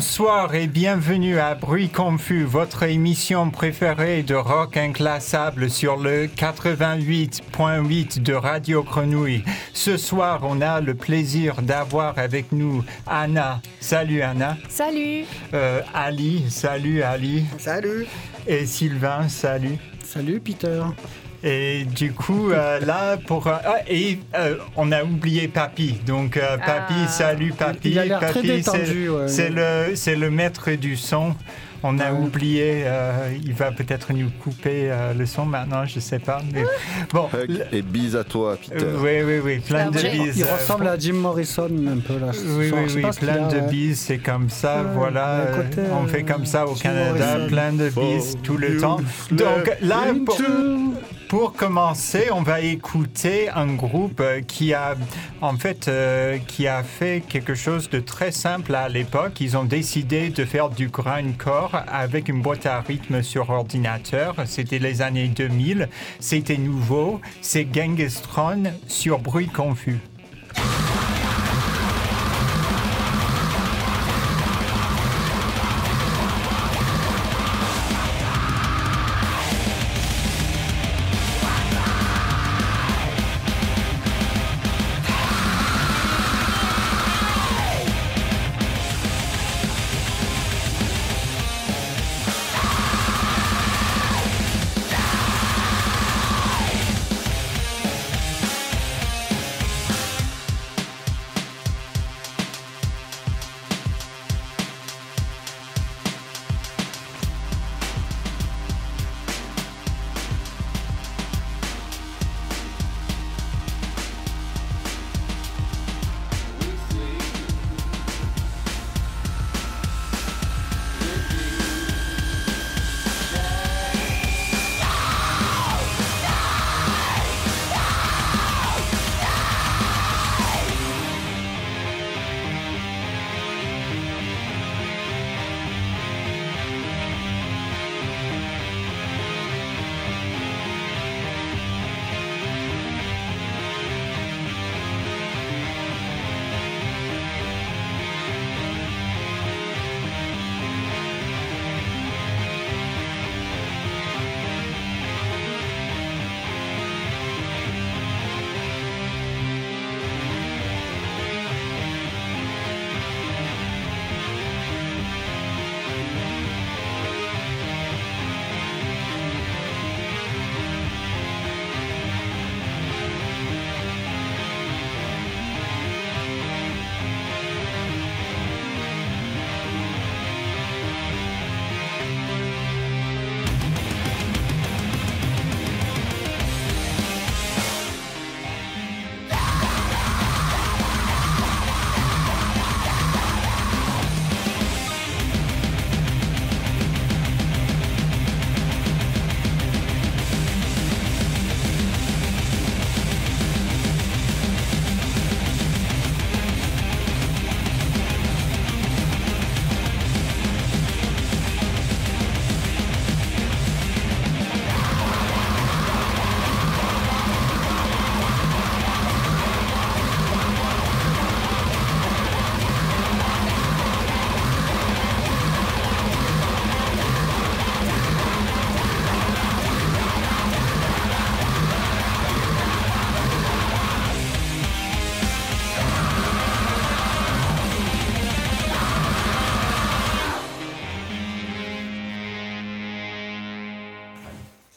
Bonsoir et bienvenue à Bruit Confus, votre émission préférée de rock inclassable sur le 88.8 de Radio Grenouille. Ce soir, on a le plaisir d'avoir avec nous Anna. Salut Anna. Salut. Euh, Ali. Salut Ali. Salut. Et Sylvain. Salut. Salut Peter. Et du coup, euh, là, pour. euh, ah, et euh, on a oublié Papy. Donc, euh, Papy, Ah. salut Papy. Il a Papy, c'est ouais. le, c'est le maître du son. On a Ouais. oublié, euh, il va peut-être nous couper euh, le son maintenant, je sais pas. Mais bon, Hug le- et bise à toi, Peter. oui, oui, oui, plein de bises. Il ressemble à Jim Morrison un peu là. oui, soir. oui, oui, plein a, de bises, c'est comme ça, Ouais, voilà. côté, on fait comme ça au Jim Canada, Morrison. plein de bises tout le you temps. Donc là, pour, pour commencer, on va écouter un groupe euh, qui a, en fait, euh, qui a fait quelque chose de très simple à l'époque. Ils ont décidé de faire du grindcore avec une boîte à rythme sur ordinateur. C'était les années 2000. C'était nouveau. C'est Gengistron sur bruit confus.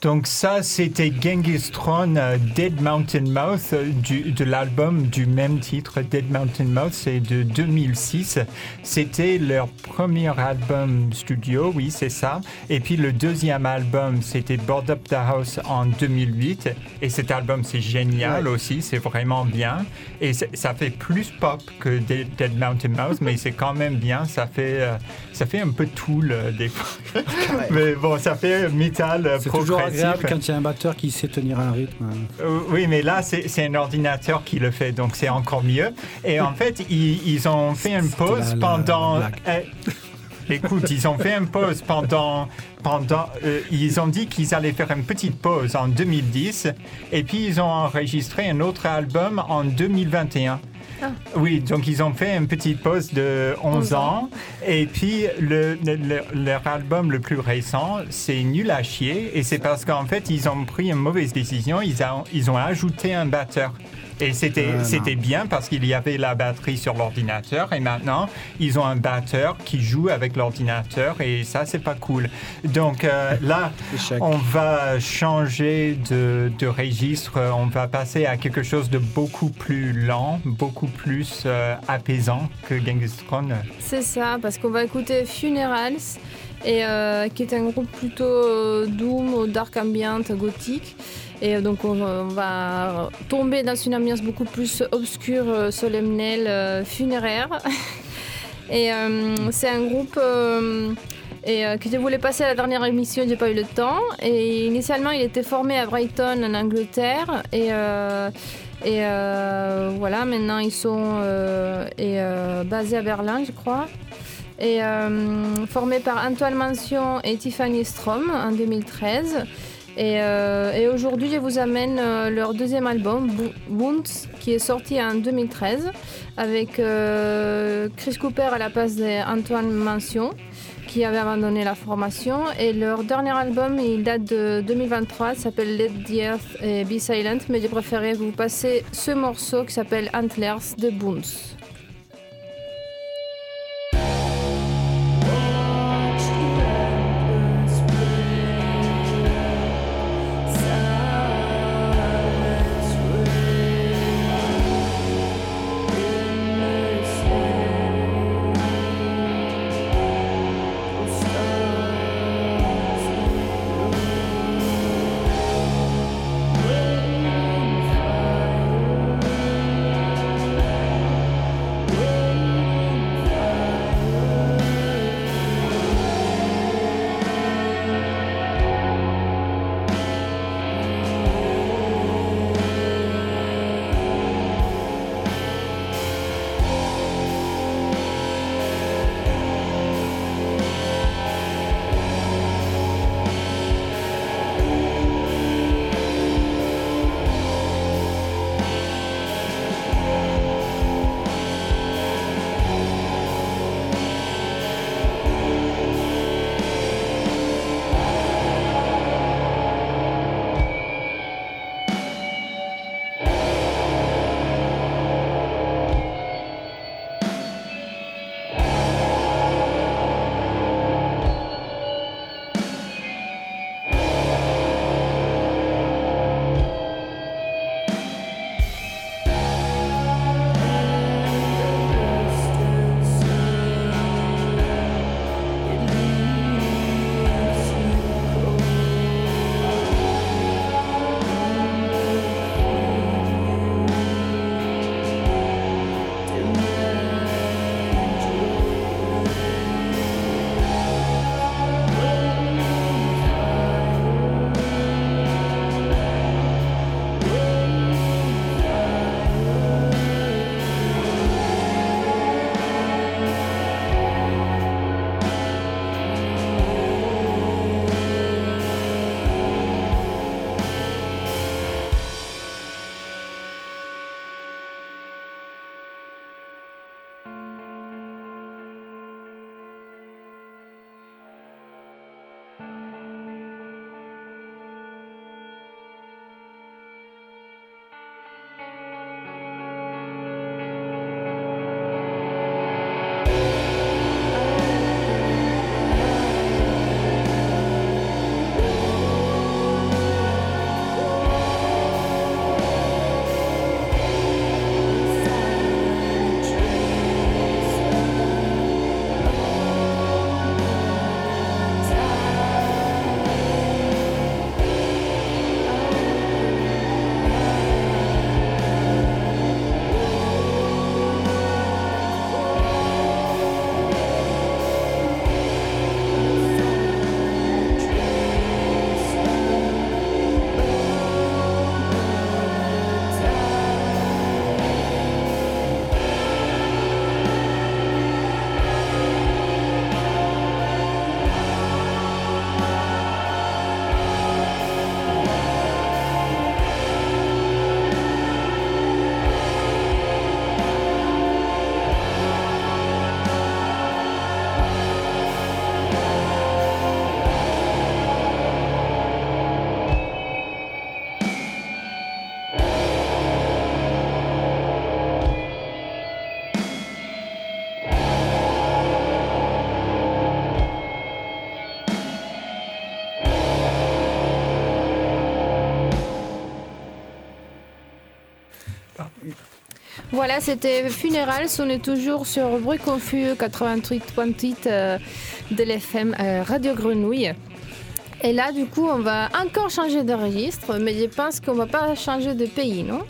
Donc ça, c'était Genghis Throne euh, Dead Mountain Mouth euh, du- de l'album du même titre, Dead Mountain Mouth, c'est de 2006. C'était leur premier album studio, oui, c'est ça. Et puis le deuxième album, c'était Board Up the House en 2008. Et cet album, c'est génial aussi, c'est vraiment bien. Et ça fait plus pop que Dead, Dead Mountain Mouth, mais c'est quand même bien. Ça fait, euh, ça fait un peu Tool euh, des fois. mais bon, ça fait métal euh, progressif. Agréable quand il y a un batteur qui sait tenir un rythme. Euh, Oui, mais là, c'est un ordinateur qui le fait, donc c'est encore mieux. Et en fait, ils, ils ont fait une pause la- pendant... la euh, écoute, ils ont fait une pause pendant... pendant euh, ils ont dit qu'ils allaient faire une petite pause en 2010, et puis ils ont enregistré un autre album en 2021. Oui, donc ils ont fait une petite pause de 11 11 ans. ans. Et puis le, le- le- leur album le plus récent, c'est Nul à chier. Et c'est parce qu'en fait, ils ont pris une mauvaise décision. Ils, a- ils ont ajouté un batteur. Et c'était non. c'était bien parce qu'il y avait la batterie sur l'ordinateur. Et maintenant, ils ont un batteur qui joue avec l'ordinateur. Et ça, c'est pas cool. Donc euh, là, on va changer de, de registre, on va passer à quelque chose de beaucoup plus lent, beaucoup plus euh, apaisant que Genghis Khan. C'est ça, parce qu'on va écouter Funerals, et, euh, qui est un groupe plutôt euh, doom, dark ambient, gothique. Et donc on, va tomber dans une ambiance beaucoup plus obscure, euh, solennelle, euh, funéraire. et euh, c'est un groupe euh, et, que je voulais passer à la dernière émission, j'ai pas eu le temps. Et initialement, il était formé à Brighton en Angleterre. Et, et voilà, maintenant ils sont et, basés à Berlin, je crois. Et euh, formé par Antoine Mansion et Tiffany Strom en 2013. Et, euh, et aujourd'hui, je vous amène euh, leur deuxième album, Bounce, qui est sorti en 2013, avec euh, Chris Cooper à la place d'Antoine Mansion, qui avait abandonné la formation. Et leur dernier album, il date de 2023, il s'appelle Let the Earth Be Silent, mais j'ai préféré vous passer ce morceau qui s'appelle Antlers de Bounce. Voilà, c'était Funerals. On est toujours sur Bruit Confus 88.8 euh, de l'FM euh, Radio Grenouille. Et là, du coup, on va encore changer de registre, mais je pense qu'on va pas changer de pays, non?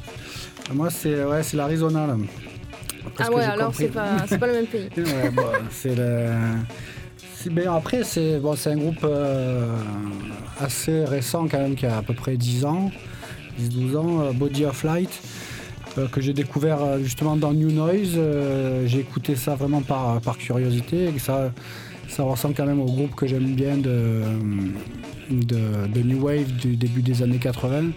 Moi, c'est ouais, c'est l'Arizona. Ah ouais, alors c'est pas, c'est pas le même pays. Ouais, bon, c'est le. ben, après, c'est bon, c'est un groupe euh, assez récent quand même, qui a à peu près 10 ans, 10-12 ans, Body of Light, euh, que j'ai découvert euh, justement dans New Noise. Euh, j'ai écouté ça vraiment par, par curiosité et ça, ça ressemble quand même au groupe que j'aime bien de, de, New Wave du début des années 80,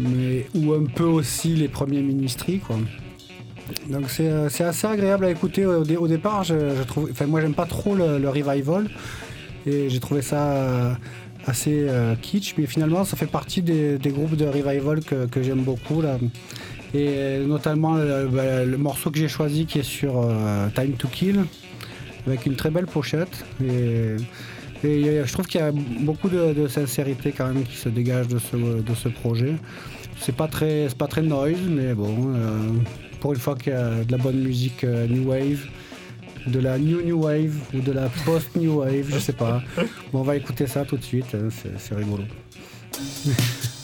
mais, ou un peu aussi les premiers Ministry, quoi. Donc c'est assez agréable à écouter. Au, au départ, je, je trouve, enfin moi j'aime pas trop le, revival et j'ai trouvé ça assez kitsch, mais finalement ça fait partie des, des groupes de revival que, que j'aime beaucoup là. Et notamment le, bah, le morceau que j'ai choisi qui est sur euh, Time to Kill avec une très belle pochette et, euh, je trouve qu'il y a beaucoup de, sincérité quand même qui se dégage de ce, projet. C'est pas très, pas très noise, mais bon, euh, pour une fois qu'il y a de la bonne musique euh, new wave, de la new new wave ou de la post new wave, je sais pas. Bon, on va écouter ça tout de suite, hein, c'est rigolo.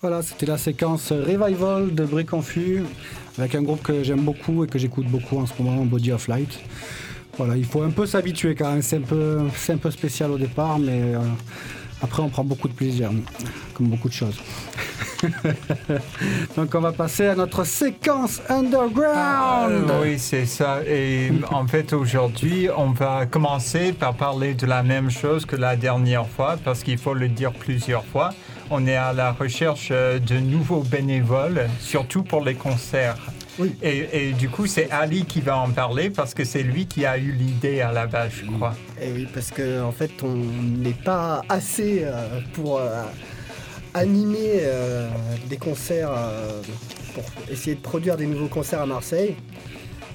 Voilà, c'était la séquence Revival de Brie Confus avec un groupe que j'aime beaucoup et que j'écoute beaucoup en ce moment, Body of Light. Voilà, il faut un peu s'habituer quand même, c'est un, peu, c'est spécial au départ, mais euh, après on prend beaucoup de plaisir, comme beaucoup de choses. Donc on va passer à notre séquence underground. Ah, oui, c'est ça. Et en fait, aujourd'hui, on va commencer par parler de la même chose que la dernière fois, parce qu'il faut le dire plusieurs fois. On est à la recherche de nouveaux bénévoles, surtout pour les concerts. Oui. Et, et du coup, c'est Ali qui va en parler parce que c'est lui qui a eu l'idée à la base, je crois. Et oui, parce qu'en en fait, on n'est pas assez euh, pour euh, animer euh, des concerts, euh, pour essayer de produire des nouveaux concerts à Marseille.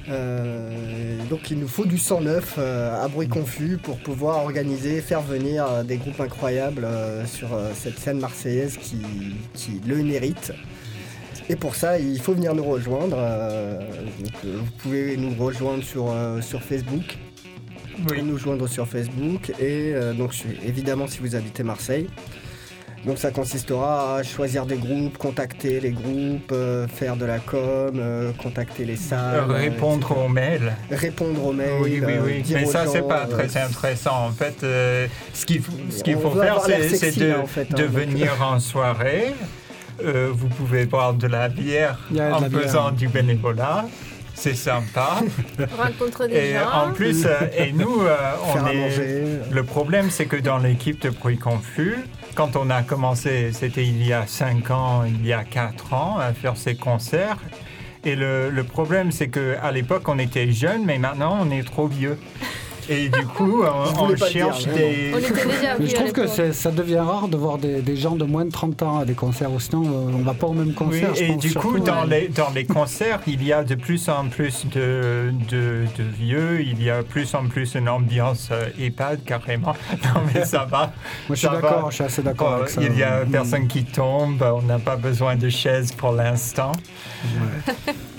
Euh, donc il nous faut du sang neuf euh, à bruit confus pour pouvoir organiser, faire venir des groupes incroyables sur cette scène marseillaise qui, qui le mérite. Et pour ça, il faut venir nous rejoindre. donc, vous pouvez nous rejoindre sur, sur Facebook. Vous pouvez nous joindre sur Facebook et donc évidemment si vous habitez Marseille. Donc ça consistera à choisir des groupes, contacter les groupes, euh, faire de la com, euh, contacter les salles, euh, Répondre etc. aux mails. répondre aux mails. Oui, oui, oui. dire Mais aux ça, c'est pas très intéressant. En fait, euh, ce qu'il faut, ce qu'il On faut veut faire, c'est de, là, en fait, hein, de venir en soirée. Euh, vous pouvez boire de la bière en la bière. faisant du bénévolat. C'est sympa. Rencontrer des et gens. en plus, euh, et nous, euh, faire on est. Le problème, c'est que dans l'équipe de Bruit Confus, quand on a commencé, c'était il y a 5 ans, il y a 4 ans, à faire ces concerts. Et le, le problème, c'est qu'à l'époque, on était jeunes, mais maintenant, on est trop vieux. Et du coup, on, Je on cherche dire, des... On était déjà Mais vus je trouve que ça devient rare de voir des, des gens de moins de 30 ans à des concerts, sinon euh, on va pas au même Oui, concert. je et pense, du coup, surtout. dans les, dans les concerts, il y a de plus en plus de, de, de vieux, il y a plus en plus une ambiance euh, EHPAD carrément. Non, mais ça va. Moi je suis d'accord, je suis assez d'accord Euh, avec ça. il y a Mm. personne qui tombe, on n'a pas besoin de chaises pour l'instant.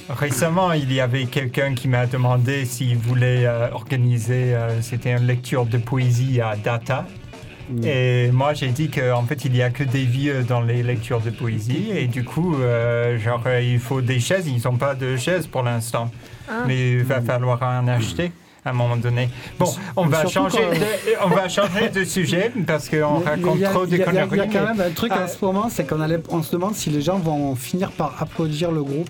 Récemment, il y avait quelqu'un qui m'a demandé s'il voulait euh, organiser, euh, c'était une lecture de poésie à Data. Mm. Et moi, j'ai dit qu'en fait, il n'y a que des vieux dans les lectures de poésie. Et du coup, euh, genre, il faut des chaises. Ils n'ont pas de chaises pour l'instant. Ah. Mais il va falloir en acheter à un moment donné. Bon, on va, changer quand- de, on va changer de sujet parce qu'on raconte a- trop de conneries. Il y a quand même un truc Ah. en ce moment, c'est qu'on allait- on se demande si les gens vont finir par applaudir le groupe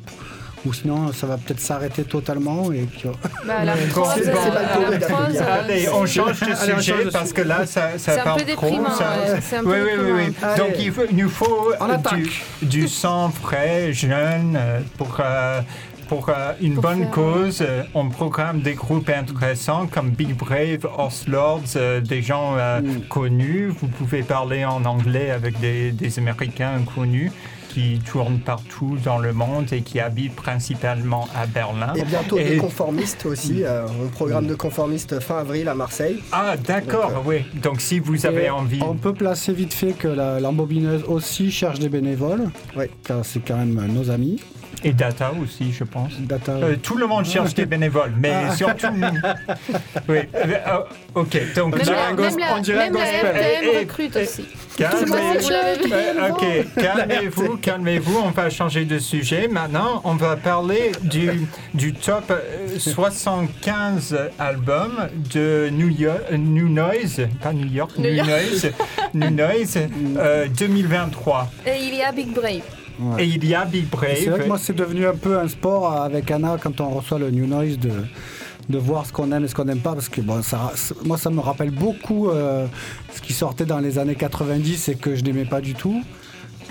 ou sinon ça va peut-être s'arrêter totalement et puis- Bah, la Bon, prose, c'est- c'est euh, la prose, euh, Allez, on change de sujet parce que là, ça, ça C'est un parle peu trop. ça- ouais, c'est un peu oui, oui, oui. Donc, il, faut- il nous faut du, du sang frais, jeune, euh, pour, euh, pour euh, une Pour bonne faire- cause. Euh, On programme des groupes intéressants comme Big Brave, Horse Lords, euh, des gens euh, Mm. connus. Vous pouvez parler en anglais avec des, des Américains connus qui tournent partout dans le monde et qui habitent principalement à Berlin. Et bientôt Et- des conformistes aussi. euh, on programme de conformistes fin avril à Marseille. Ah, d'accord, Donc, oui. Donc, si vous avez Et envie. On peut placer vite fait que l'embobineuse aussi cherche des bénévoles, Ouais. car c'est quand même nos amis. Et Data aussi, je pense. Data. Euh, tout le monde cherche des bénévoles, mais Ah. surtout nous. Oui, euh, euh, ok, donc Même la, un même la, on dirait un même la recrute aussi. calmez-. Euh, calmez-vous, calmez-vous, on va changer de sujet. Maintenant, on va parler du, du top euh, 75 albums de New, York, euh, New Noise, pas New York, New New, York. Noise, New Noise euh, 2023. Et il y a Big Brave. Ouais. Et il y a Big Et C'est vrai que Brave. moi c'est devenu un peu un sport avec Anna quand on reçoit le New Noise de, de voir ce qu'on aime et ce qu'on n'aime pas parce que bon, ça, moi ça me rappelle beaucoup euh, ce qui sortait dans les années 90 et que je n'aimais pas du tout.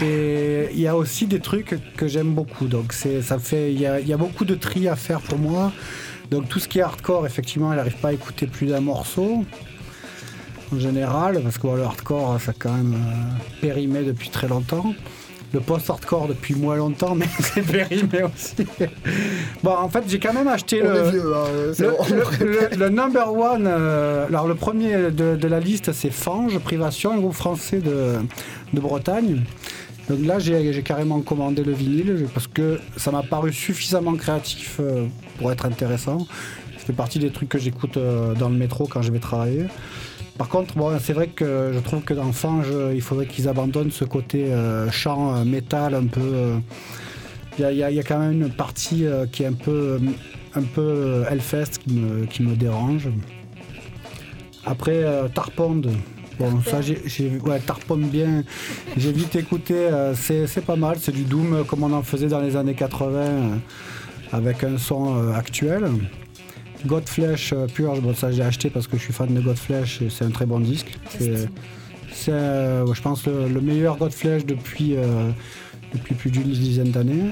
Et il y a aussi des trucs que j'aime beaucoup. Donc c'est, ça fait, il y, a, il y a beaucoup de tri à faire pour moi. Donc tout ce qui est hardcore, effectivement, elle n'arrive pas à écouter plus d'un morceau en général, parce que bon, le hardcore, ça a quand même euh, périmé depuis très longtemps. Le post-hardcore depuis moins longtemps, mais c'est périmé aussi. bon, en fait, j'ai quand même acheté On le, vieux, hein, le, bon. le- le- le number one, euh, alors le premier de, de la liste, c'est Fange Privation, un groupe français de, de Bretagne. Donc là, j'ai carrément commandé le vinyle parce que ça m'a paru suffisamment créatif euh, pour être intéressant. Ça fait partie des trucs que j'écoute euh, dans le métro quand je vais travailler. Par contre, bon, c'est vrai que je trouve que dans Fange, il faudrait qu'ils abandonnent ce côté euh, chant euh, métal un peu. euh, Il y, a- y y quand même une partie qui est un peu, un peu Hellfest qui me, qui me dérange. Après, Tarpond. Bon, ça, j'ai, ouais, Tarpond bien. J'ai vite écouté. euh, c'est, pas mal. C'est du Doom comme on en faisait dans les années 80 euh, avec un son euh, actuel. Godflesh euh, Purge, bon, ça j'ai acheté parce que je suis fan de Godflesh et c'est un très bon disque. C'est, euh, je pense, le, le meilleur Godflesh depuis, euh, depuis plus d'une dizaine d'années.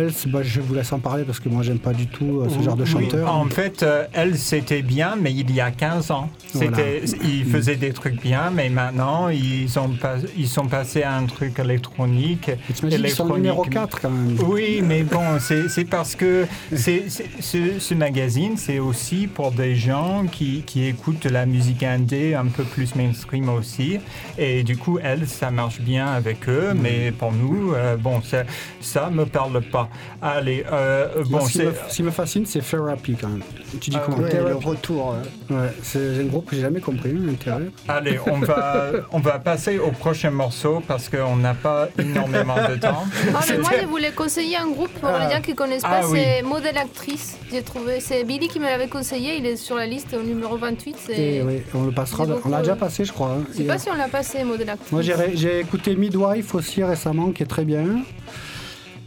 Else, bah, je vous laisse en parler parce que moi j'aime pas du tout euh, ce genre de Oui, chanteur. en fait, euh, elle, c'était bien, mais il y a 15 ans. C'était, Ils faisaient des trucs bien, mais maintenant, ils, ont pas, ils sont passés à un truc électronique. Qu'ils sont numéro 4 quand même. Oui, mais bon, c'est parce que c'est c'est- ce, ce magazine, c'est aussi pour des gens qui, qui écoutent de la musique indé un peu plus mainstream aussi. Et du coup, elle, ça marche bien avec eux, Mm. mais pour nous, euh, bon, ça, ça me parle pas. Allez, euh, Moi, bon, ce, qui me, ce qui me fascine, c'est Therapy quand même. Tu dis Ah, comment Ouais, le retour. euh, Ouais, c'est un groupe que j'ai jamais compris, l'intérêt. Allez, on va, on va passer au prochain morceau parce qu'on n'a pas énormément de temps. Ah, mais moi, je voulais conseiller un groupe pour Ah. les gens qui connaissent Ah, pas, oui. c'est Modèle Actrice. J'ai trouvé, c'est Billy qui me l'avait conseillé, il est sur la liste au numéro 28. c'est- Et oui, on le passera. On l'a déjà euh, passé, je crois. hein. Je sais Et, pas euh, si on l'a passé, Modèle Actrice. Moi, j'ai écouté Midwife aussi récemment, qui est très bien.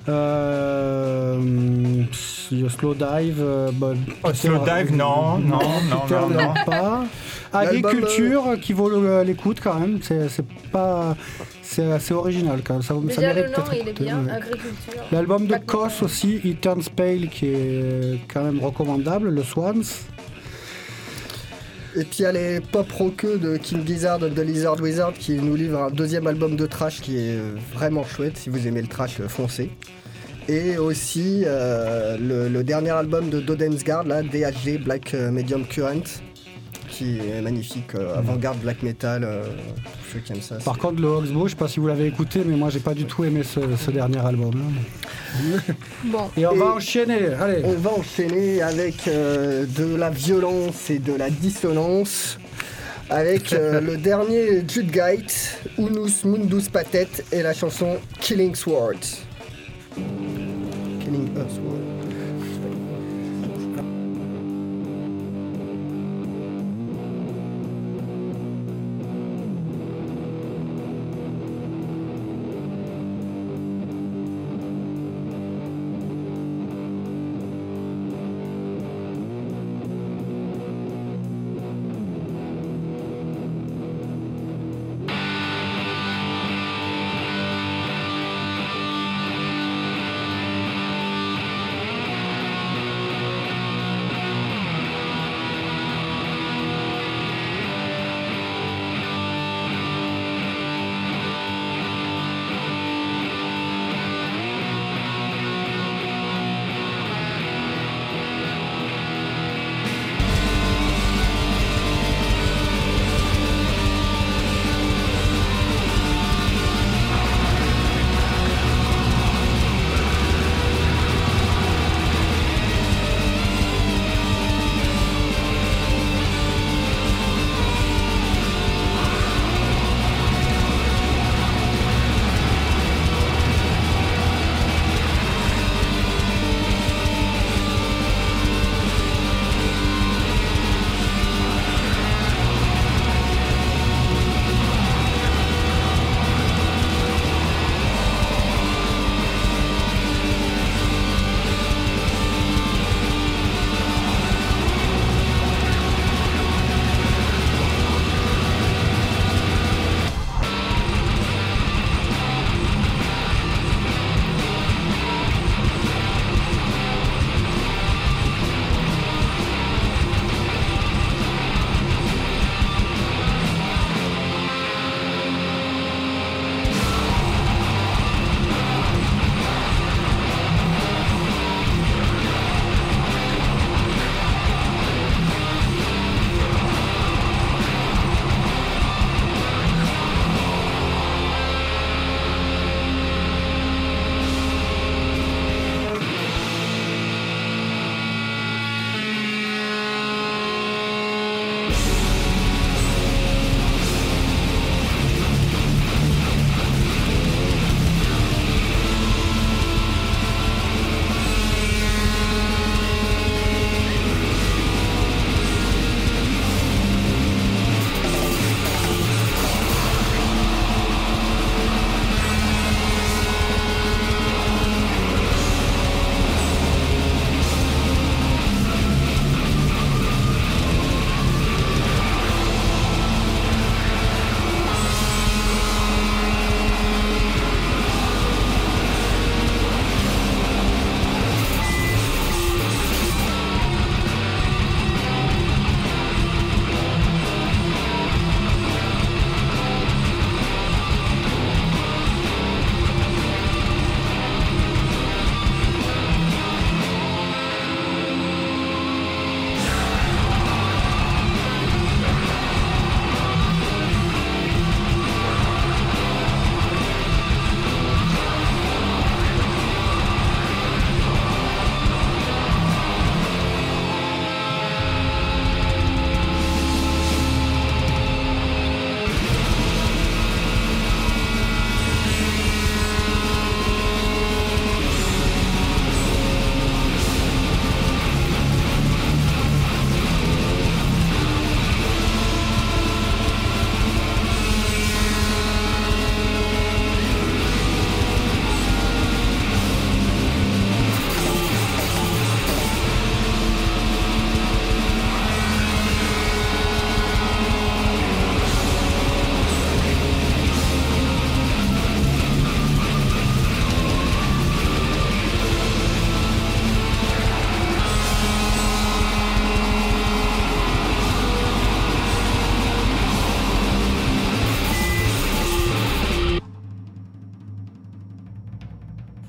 Euh, le Slow Dive. euh, bah, Oh, Slow Dive, non, non, non, Peter non, non. pas. Agriculture, qui vaut l'écoute quand même. C'est, c'est pas. C'est assez original quand même. Ça, mérite le nom, d'être il est écouté, bien, ouais. Agriculture. L'album de Black Kos Metal. aussi, It Turns Pale, qui est quand même recommandable, le Swans. Et puis il y a les pop rockeux de King Gizzard de Lizard Wizard qui nous livre un deuxième album de trash qui est euh, vraiment chouette. Si vous aimez le trash, euh, foncez. Et aussi euh, le, le dernier album de Dodensgard, là, DHG Black euh, Medium Current, qui est magnifique, euh, avant-garde black metal, euh, pour ceux qui aiment ça. Par contre, le Oxbow, je sais pas si vous l'avez écouté, mais moi j'ai pas du tout aimé ce, ce dernier album. hein. Bon, Et on Et- va enchaîner, allez. On va enchaîner avec euh, de la violence et de la dissonance. Avec euh, le dernier Jude Gate, Unus Mundus Patet et la chanson Killing Swords. Killing a Sword.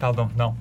Pardon, non.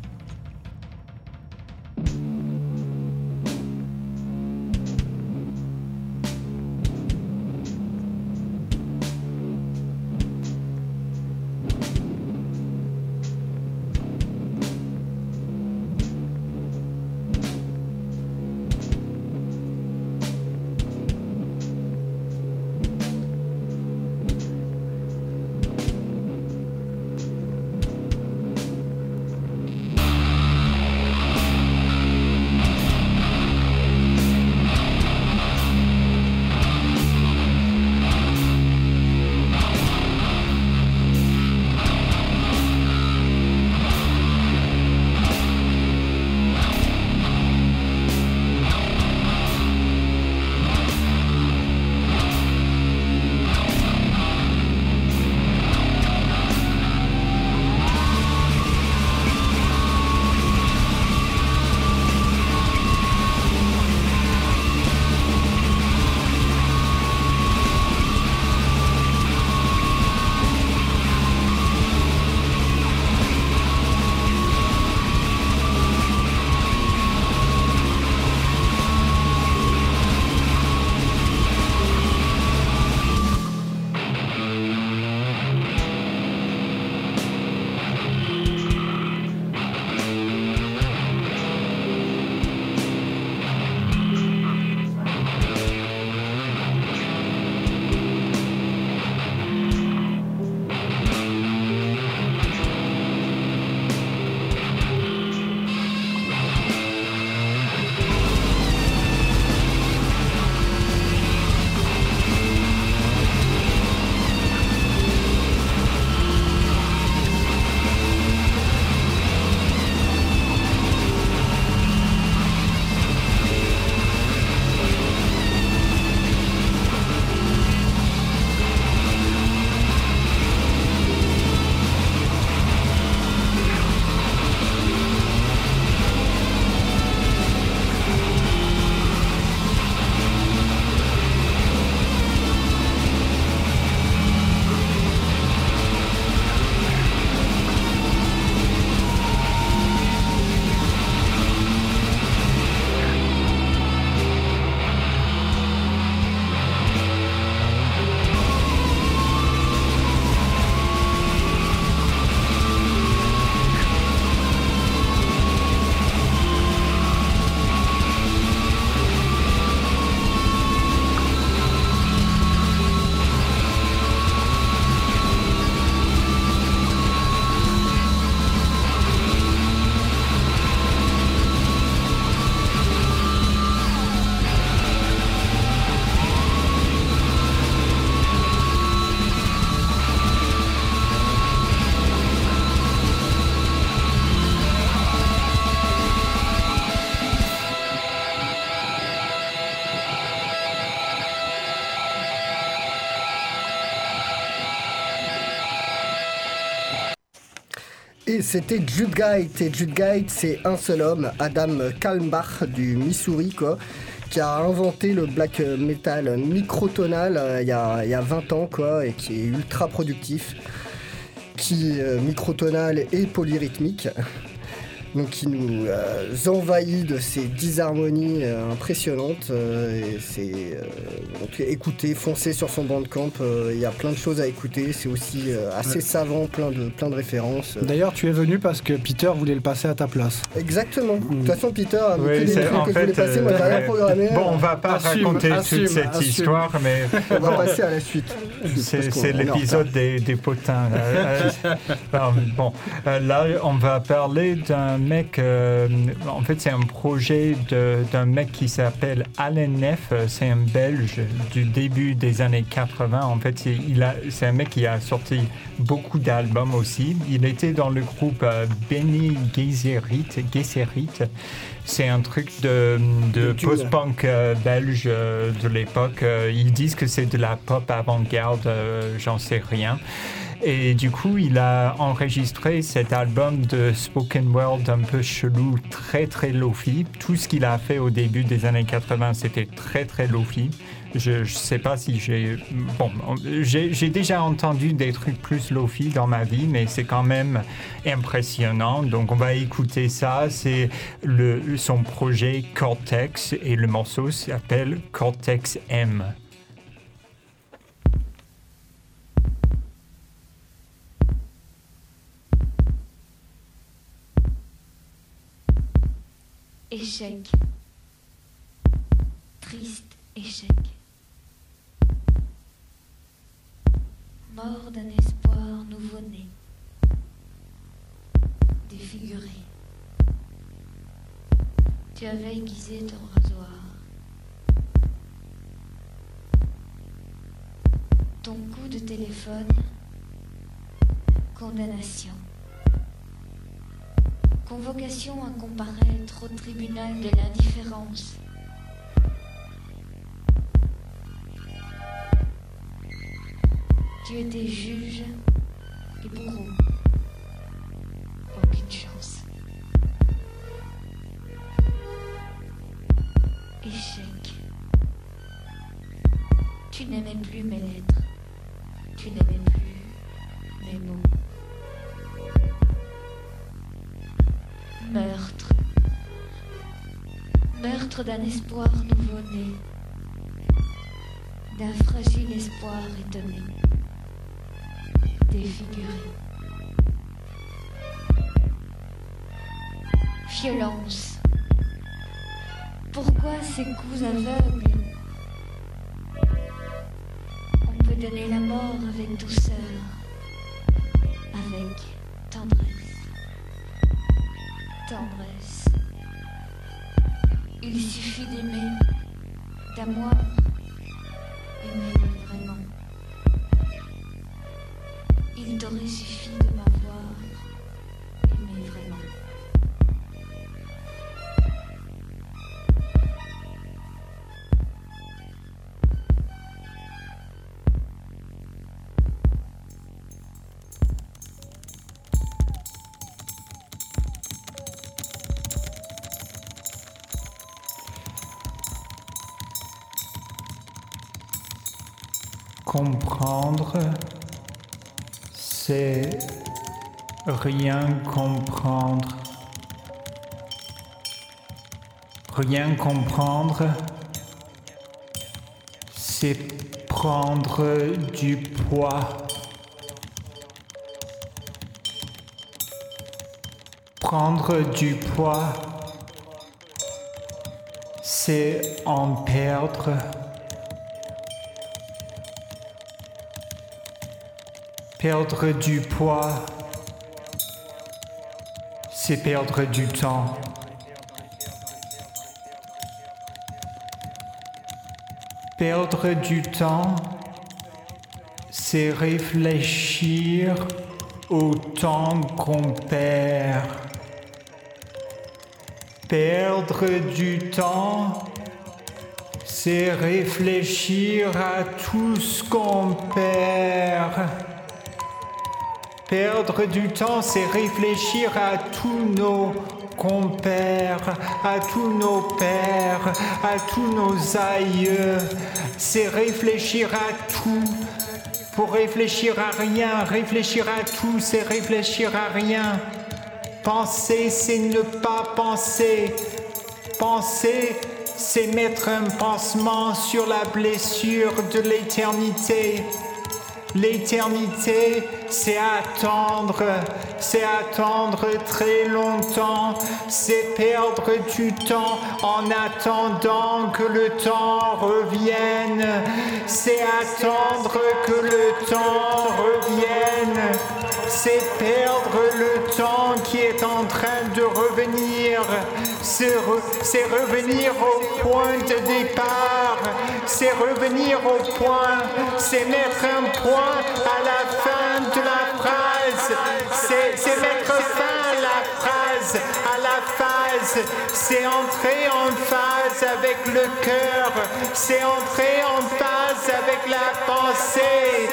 C'était Jude Guide. Et Jude Guide, c'est un seul homme, Adam Kalmbach du Missouri, quoi, qui a inventé le black metal microtonal euh, il y, a, il y a 20 ans, et qui est ultra productif, qui est euh, microtonal et polyrythmique. Donc qui nous euh, envahit de ces disharmonies euh, impressionnantes. euh, et c'est euh, donc écoutez, foncez sur son bandcamp. euh, Il y a plein de choses à écouter. C'est aussi euh, assez Ouais. savant, plein de plein de références. D'ailleurs, tu es venu parce que Peter voulait le passer à ta place. Exactement. De toute façon, Peter a Oui, des trucs que je voulais fait. passer. Moi, j'ai rien programmé. bon, on va pas Assume, raconter assume, toute cette assume. histoire, mais On va passer à la suite. c'est l'épisode des, des potins. là. Alors, bon, là, on va parler d'un mec. euh, en fait, c'est un projet d'un mec qui s'appelle Alain Neff. C'est un Belge du début des années 80. En fait, c'est- un mec qui a sorti beaucoup d'albums aussi. Il était dans le groupe euh, Benny Gesserit. Gesserit. C'est un truc de, post-punk euh, belge euh, de l'époque. Ils disent que c'est de la pop avant-garde, j'en sais rien. Et du coup, il a enregistré cet album de spoken world un peu chelou, très très lofi. Tout ce qu'il a fait au début des années 80, c'était très très lofi. Je ne sais pas si j'ai... Bon, j'ai déjà entendu des trucs plus lofi dans ma vie, mais c'est quand même impressionnant. Donc on va écouter ça. C'est son projet Cortex et le morceau s'appelle Cortex M. Échec. Triste échec. Mort d'un espoir nouveau-né. Défiguré. Tu avais aiguisé ton rasoir. Ton coup de téléphone. Condamnation. Convocation à comparaître au tribunal de l'indifférence. Tu étais juge et bourreau. Aucune chance. Échec. Tu n'aimais plus mes lettres. Tu n'aimais plus mes mots. Meurtre. Meurtre d'un espoir nouveau-né. D'un fragile espoir étonné. Défiguré. Violence. Pourquoi ces coups aveugles? On peut donner la mort avec douceur, avec tendresse tendresse. Il suffit d'aimer, d'amour, aimer vraiment. Il t'aurait suffi comprendre, c'est rien comprendre. Rien comprendre, c'est prendre du poids. Prendre du poids, c'est en perdre. Perdre du poids, c'est perdre du temps. Perdre du temps, c'est réfléchir au temps qu'on perd. Perdre du temps, c'est réfléchir à tout ce qu'on perd. Perdre du temps, c'est réfléchir à tous nos compères, à tous nos pères, à tous nos aïeux. C'est réfléchir à tout. Pour réfléchir à rien, réfléchir à tout, c'est réfléchir à rien. Penser, c'est ne pas penser. Penser, c'est mettre un pansement sur la blessure de l'éternité. L'éternité, c'est attendre, c'est attendre très longtemps, c'est perdre du temps en attendant que le temps revienne, c'est attendre que le temps revienne, c'est perdre le temps qui est en train de revenir, c'est revenir au point de départ, c'est revenir au point, c'est mettre un point à la fin de la phrase. C'est mettre fin à la à la phase. C'est entrer en phase avec le cœur, c'est entrer en phase avec la pensée,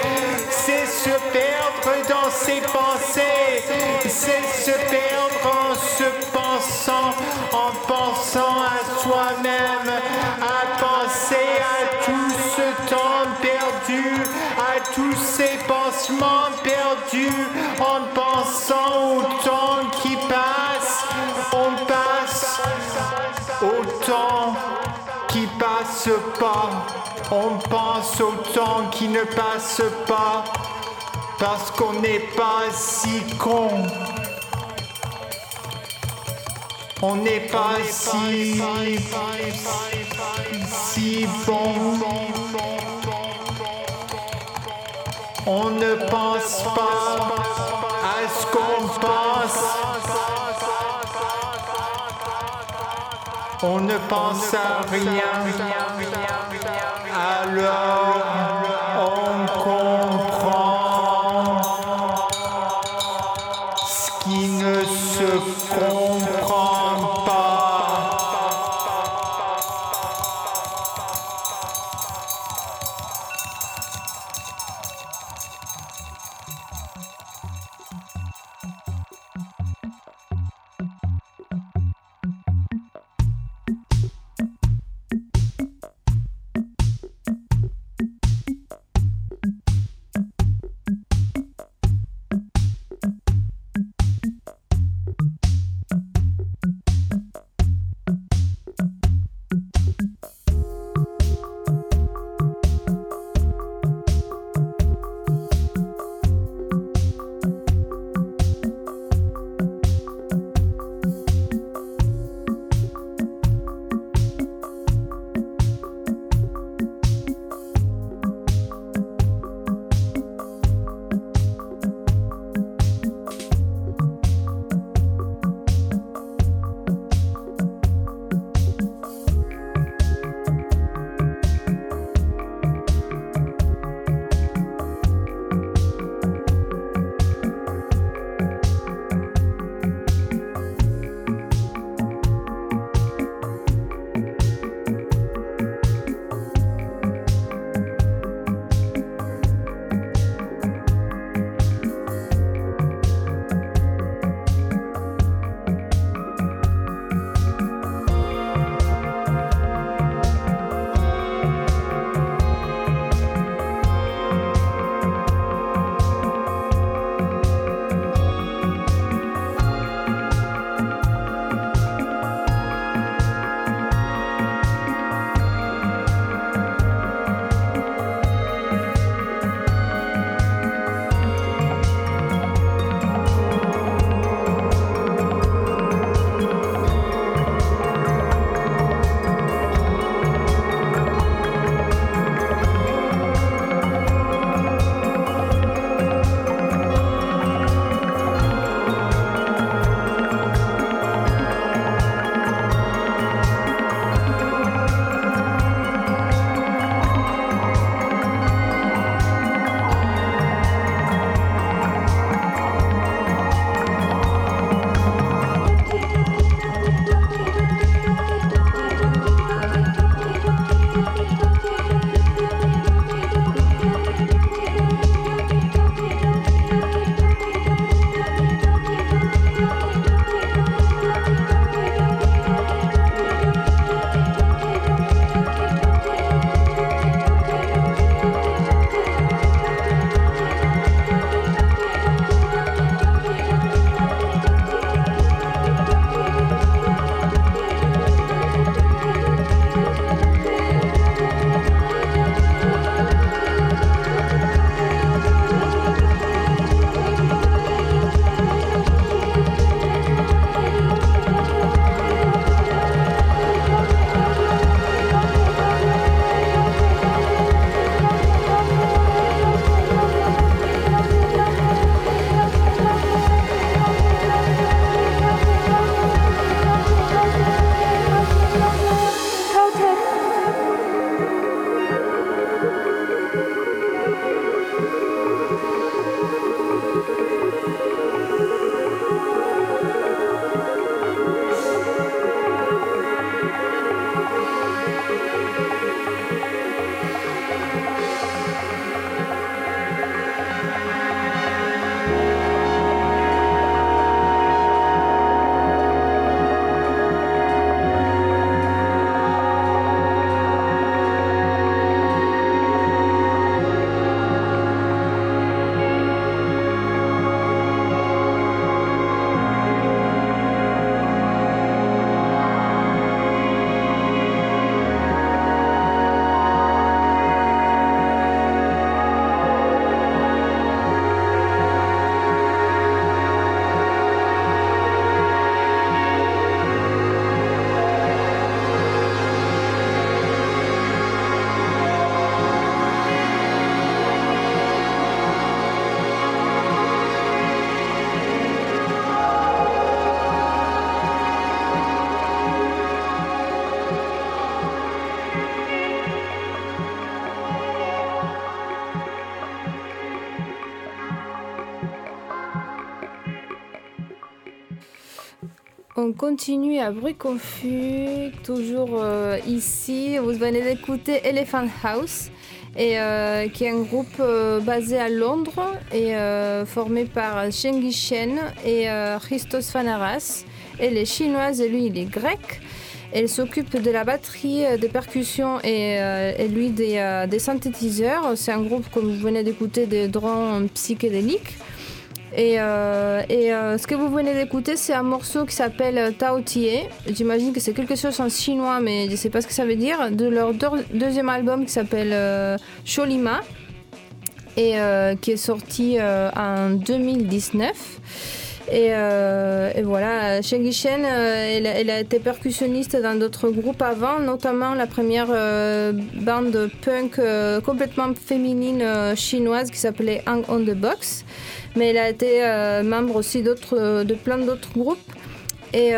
c'est se perdre dans ses pensées, c'est se perdre en se pensant, en pensant à soi-même, passe pas, on pense au temps qui ne passe pas, parce qu'on n'est pas si con. On n'est pas si, si bon. On ne pense pas On ne pense à rien. Alors On continue à bruit confus, toujours euh, ici. Vous venez d'écouter Elephant House, euh, qui est un groupe euh, basé à Londres et formé par Shengi Shen et Christos Fanaras. Elle est chinoise et lui il est grec. Elle s'occupe de la batterie, des percussions et, lui des synthétiseurs. C'est un groupe, comme vous venez d'écouter, des drones psychédéliques. Et, euh, euh, ce que vous venez d'écouter, c'est un morceau qui s'appelle euh, Tao Tie. J'imagine que c'est quelque chose en chinois, mais je ne sais pas ce que ça veut dire. De leur deux- deuxième album qui s'appelle Sholima et qui est sorti en 2019. Et, euh, et voilà, Shengi Shen, euh, elle, a- été percussionniste dans d'autres groupes avant, notamment la première euh, bande punk euh, complètement féminine chinoise qui s'appelait Hang on the Box. Mais elle a été membre aussi de plein d'autres groupes. Et,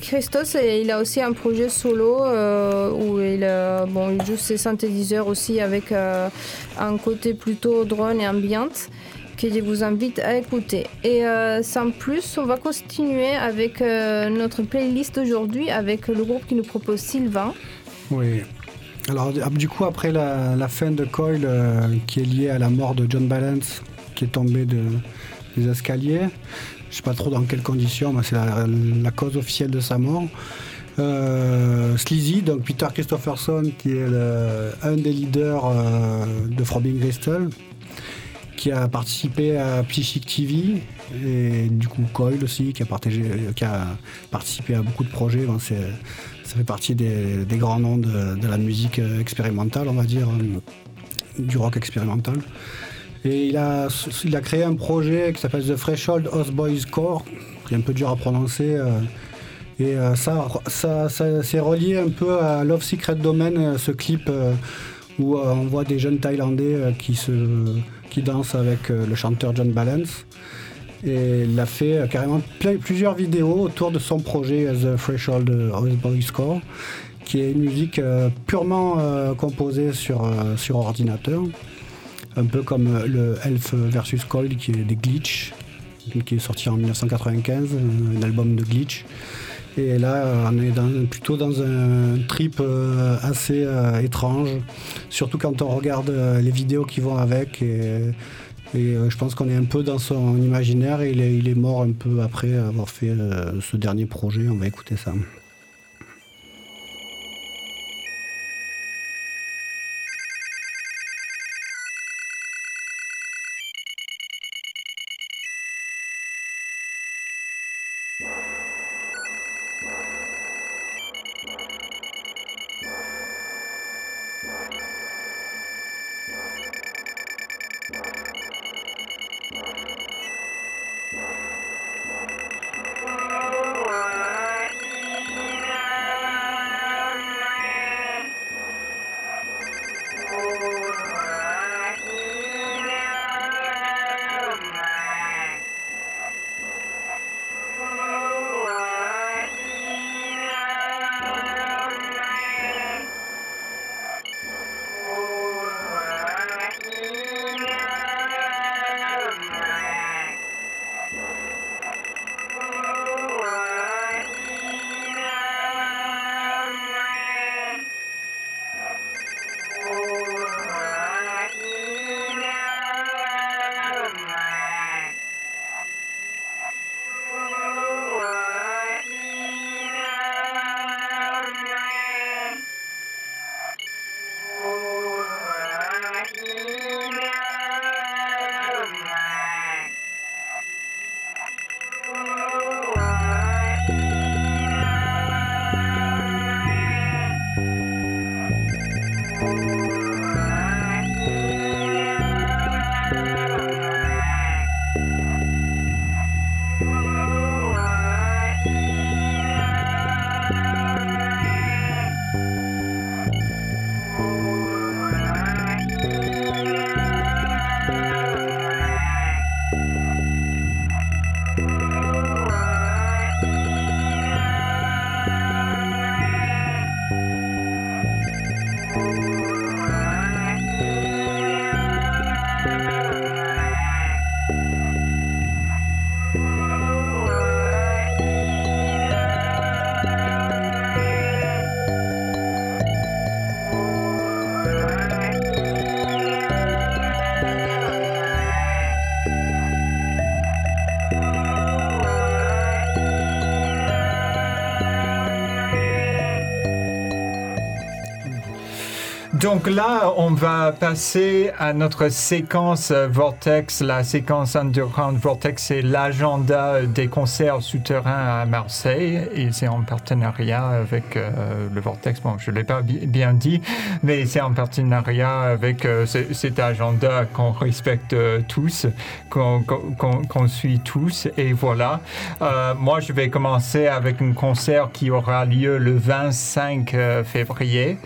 Christos, il a aussi un projet solo où il, il joue ses synthétiseurs aussi avec un côté plutôt drone et ambiante je vous invite à écouter. Et euh, sans plus, on va continuer avec euh, notre playlist aujourd'hui avec le groupe qui nous propose Sylvain. Oui. Alors du- coup après la, fin de Coil euh, qui est liée à la mort de John Balance qui est tombé de, des escaliers, je sais pas trop dans quelles conditions, mais c'est la, cause officielle de sa mort. Euh, Sleazy, donc Peter Christopherson qui est un des leaders de Throbbing Crystal, qui a participé à Psychic TV et du coup Coil aussi qui a, participé à beaucoup de projets. Ça fait partie des, grands noms de, la musique expérimentale, on va dire, hein, du rock expérimental. Et il a, il a créé un projet qui s'appelle The Threshold House Boys Core, qui est un peu dur à prononcer. euh, et euh, ça, ça, c'est relié un peu à Love Secret Domain, euh, ce clip où on voit des jeunes Thaïlandais qui, se, qui dansent avec euh, le chanteur John Balance. Et il a fait euh, carrément plusieurs vidéos autour de son projet euh, The Threshold House Boys Core, qui est une musique purement composée sur, sur ordinateur, un peu comme le Elf versus Cold qui est des glitch, qui est sorti en 1995, un album de glitch. Et là, on est plutôt dans un trip euh, assez euh, étrange, surtout quand on regarde euh, les vidéos qui vont avec. Et, je pense qu'on est un peu dans son imaginaire et il est, mort un peu après avoir fait ce dernier projet. On va écouter ça. Donc là, on va passer à notre séquence Vortex. La séquence Underground Vortex, c'est l'agenda des concerts souterrains à Marseille. Et c'est en partenariat avec euh, le Vortex. Bon, je ne l'ai pas bi- bien dit, mais c'est en partenariat avec euh, ce- cet agenda qu'on respecte euh, tous, qu'on suit tous. Et voilà. Moi, je vais commencer avec un concert qui aura lieu le 25 euh, février.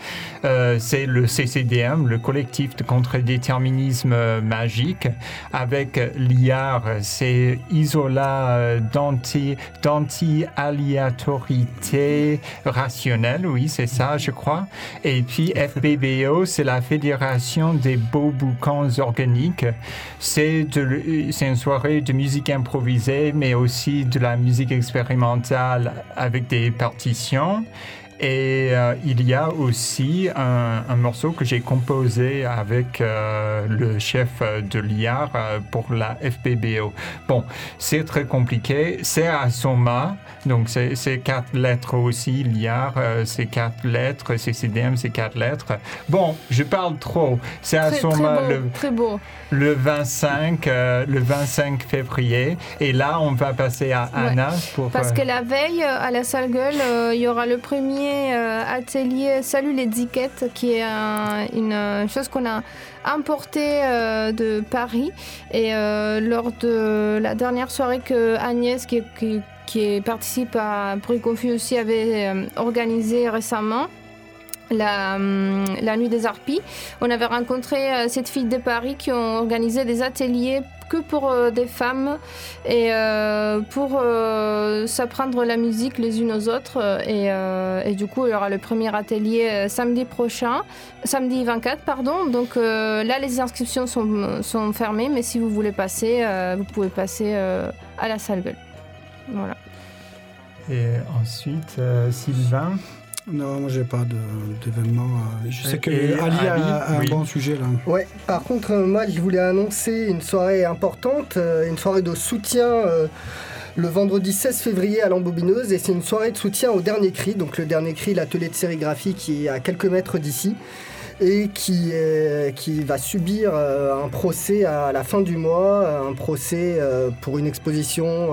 C'est le CCDM, le collectif de contre-déterminisme euh, magique, avec l'IAR, c'est Isola euh, d'anti- d'anti-aléatorité rationnelle, oui, c'est ça, je crois. Et puis FBBO, c'est la Fédération des beaux boucans organiques. C'est une soirée de musique improvisée, mais aussi de la musique expérimentale avec des partitions. Et euh, il y a aussi un, morceau que j'ai composé avec euh, le chef euh, de l'IAR euh, pour la FBBO. Bon, c'est très compliqué. C'est à Soma, donc c'est quatre lettres aussi. L'IAR, euh, c'est quatre lettres. CCDM, c'est quatre lettres. Bon, je parle trop. C'est à beau, le, très beau. le 25, euh, le 25 février. Et là, on va passer à Ouais. Anna pour. Parce euh, que la veille, euh, à la salle gueule, euh, il y aura le premier atelier Salut les étiquettes, qui est un- une chose qu'on a importée de Paris. Et lors de la dernière soirée que Agnès, qui, qui, qui participe à Bruit Confus aussi, avait euh, organisée récemment, la, hum, la nuit des harpies. On avait rencontré euh, cette fille de Paris qui ont organisé des ateliers que pour euh, des femmes et euh, pour euh, s'apprendre la musique les unes aux autres. euh, Et, euh, du coup, il y aura le premier atelier euh, samedi prochain, samedi 24, pardon. Donc euh, là, les inscriptions sont, sont fermées, mais si vous voulez passer, euh, vous pouvez passer euh, à la salle gueule. Voilà. Et ensuite, euh, Sylvain. Non, moi j'ai pas d'événement. euh, Je sais que et Ali a, Ali, a un oui. bon sujet là. Ouais, par contre, euh, moi, je voulais annoncer une soirée importante, une soirée de soutien euh, le vendredi 16 février à l'embobineuse. Et c'est une soirée de soutien au Dernier Cri. Donc, le Dernier Cri, l'atelier de sérigraphie qui est à quelques mètres d'ici et qui, est- qui va subir un procès à la fin du mois, un procès pour une exposition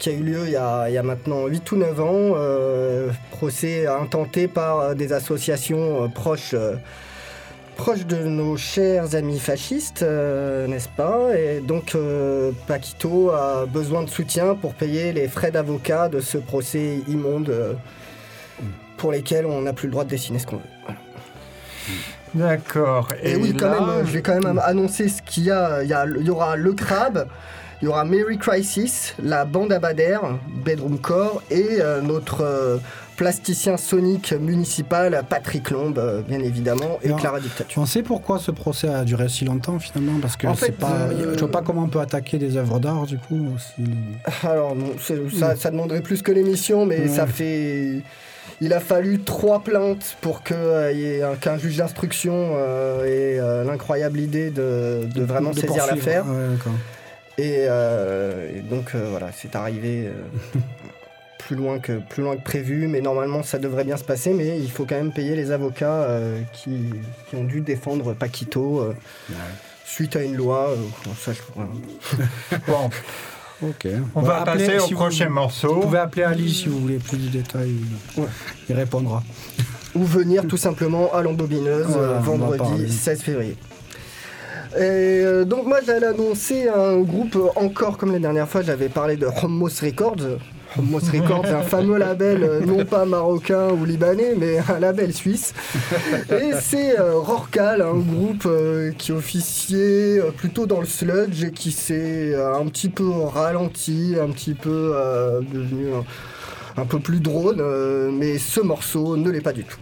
qui a eu lieu il y a, il y a maintenant 8 ou 9 ans, euh, procès intenté par euh, des associations euh, proches euh, proche de nos chers amis fascistes, euh, n'est-ce pas? Et donc Paquito a besoin de soutien pour payer les frais d'avocat de ce procès immonde pour lesquels on n'a plus le droit de dessiner ce qu'on veut. Voilà. D'accord. Et, oui, quand même, je vais quand même annoncer ce qu'il y a. Il y, a- il y aura Le Crabe, il y aura Mary Crisis, la bande Abadère, Bedroom Core et euh, notre euh, plasticien sonique municipal Patrick Lombe, euh, bien évidemment, et Et Clara Dictature. On sait pourquoi ce procès a duré si longtemps finalement Parce que En c'est fait, pas. euh, Je vois pas comment on peut attaquer des œuvres d'art du coup. Alors, non, c'est- ça, ça demanderait plus que l'émission, mais Ouais. ça fait. Il a fallu trois plaintes pour euh, qu'un juge d'instruction euh, ait l'incroyable idée de, de vraiment de saisir l'affaire. Ouais. Et, euh, et donc, euh, voilà, c'est arrivé euh, plus, loin que, plus loin que prévu, mais normalement, ça devrait bien se passer, mais il faut quand même payer les avocats euh, qui, qui ont dû défendre Paquito. euh, Suite à une loi, euh, bon, ça, je- bon, Ok. on va passer au si vous- prochain Vous morceau. pouvez appeler Ali si vous voulez plus de détails. Ouais. Il répondra. ou venir tout simplement à l'embobineuse Voilà, euh, vendredi parler. 16 février. Et euh, donc moi j'allais annoncer un groupe encore comme la dernière fois j'avais parlé de Homos Records. Homos Records, un fameux label euh, non pas marocain ou libanais mais un label suisse. Et c'est euh, Rorcal, un groupe qui officiait plutôt dans le sludge et qui s'est un petit peu ralenti, un petit peu devenu un, peu plus drone, mais ce morceau ne l'est pas du tout.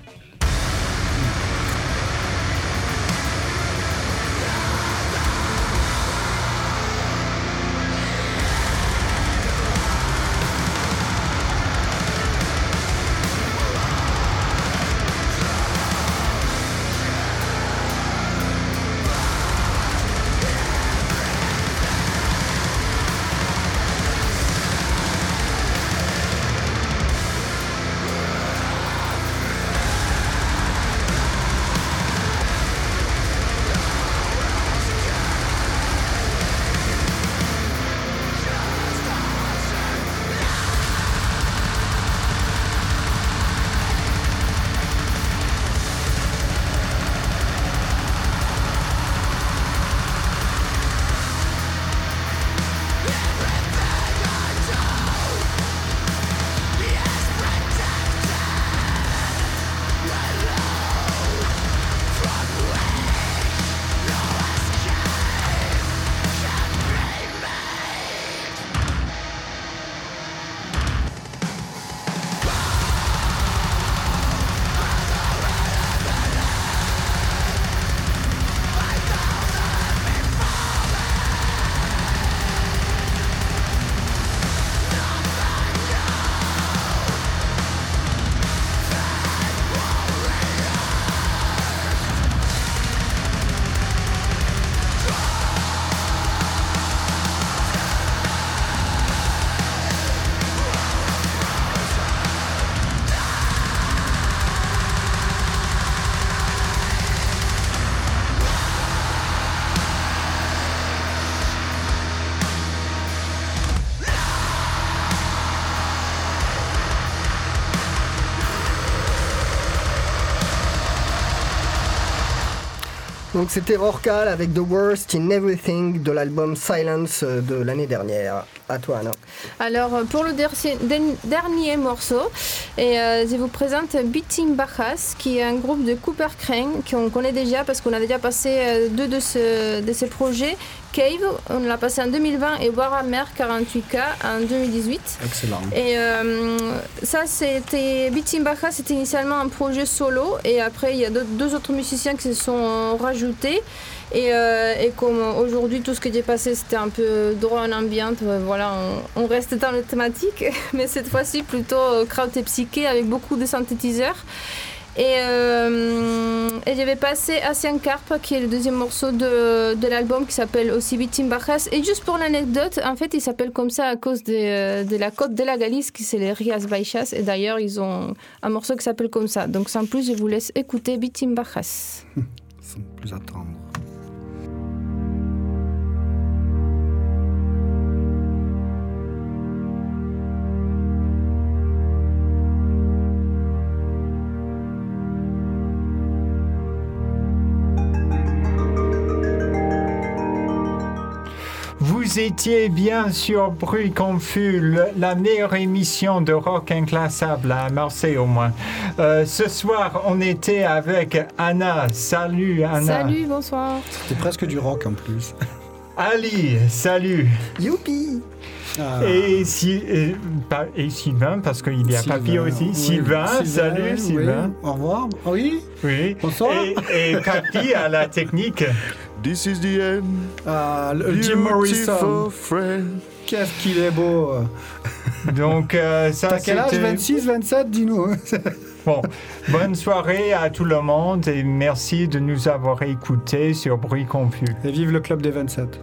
Donc c'était Rorcal avec The Worst in Everything de l'album Silence euh, de l'année dernière. À toi Anna. Alors euh, pour le dernier morceau, et, euh, je vous présente Beating Bacchus, qui est un groupe de Cooper Crane qu'on connaît déjà parce qu'on a déjà passé euh, deux de, ce- de ces projets. Cave, on l'a passé en 2020 et Warhammer 48K en 2018. Excellent. Et euh, ça, c'était Beating Bacchus, c'était initialement un projet solo, et après il y a deux, deux autres musiciens qui se sont rajoutés. Et, euh, et comme aujourd'hui tout ce que j'ai passé c'était un peu drone ambiante, euh, voilà, on, reste dans la thématique, mais cette fois-ci plutôt euh, kraut et psyché avec beaucoup de synthétiseurs. Et, euh, et je vais passer Asian Carp, qui est le deuxième morceau de, de l'album, qui s'appelle aussi Beating Bacchus. Et juste pour l'anecdote, en fait, il s'appelle comme ça à cause de, la côte de la Galice, qui c'est les Rias Baixas. Et d'ailleurs, ils ont un morceau qui s'appelle comme ça. Donc sans plus, je vous laisse écouter Beating Bacchus. Sans plus attendre. Vous étiez bien sur Bruit Confus, le- la meilleure émission de rock inclassable à Marseille au moins. Euh, ce soir, on était avec Anna. Salut Anna. Salut, bonsoir. C'était presque du rock en plus. Ali, salut. Youpi Ah. Et, si, et, pas- et Sylvain, parce qu'il y a Sylvain, Papy aussi. oui. Sylvain, salut oui. Sylvain. Au revoir. Oui. Oui. Bonsoir. Et, et Papy à la technique. This is the end. Ah, le Jim Morrison. Beautiful friend. Qu'est-ce qu'il est beau. Donc, euh, ça T'as quel âge? c'était- 26, 27 Dis-nous. Bon, bonne soirée à tout le monde et merci de nous avoir écoutés sur Bruit Confus. Et vive le club des 27.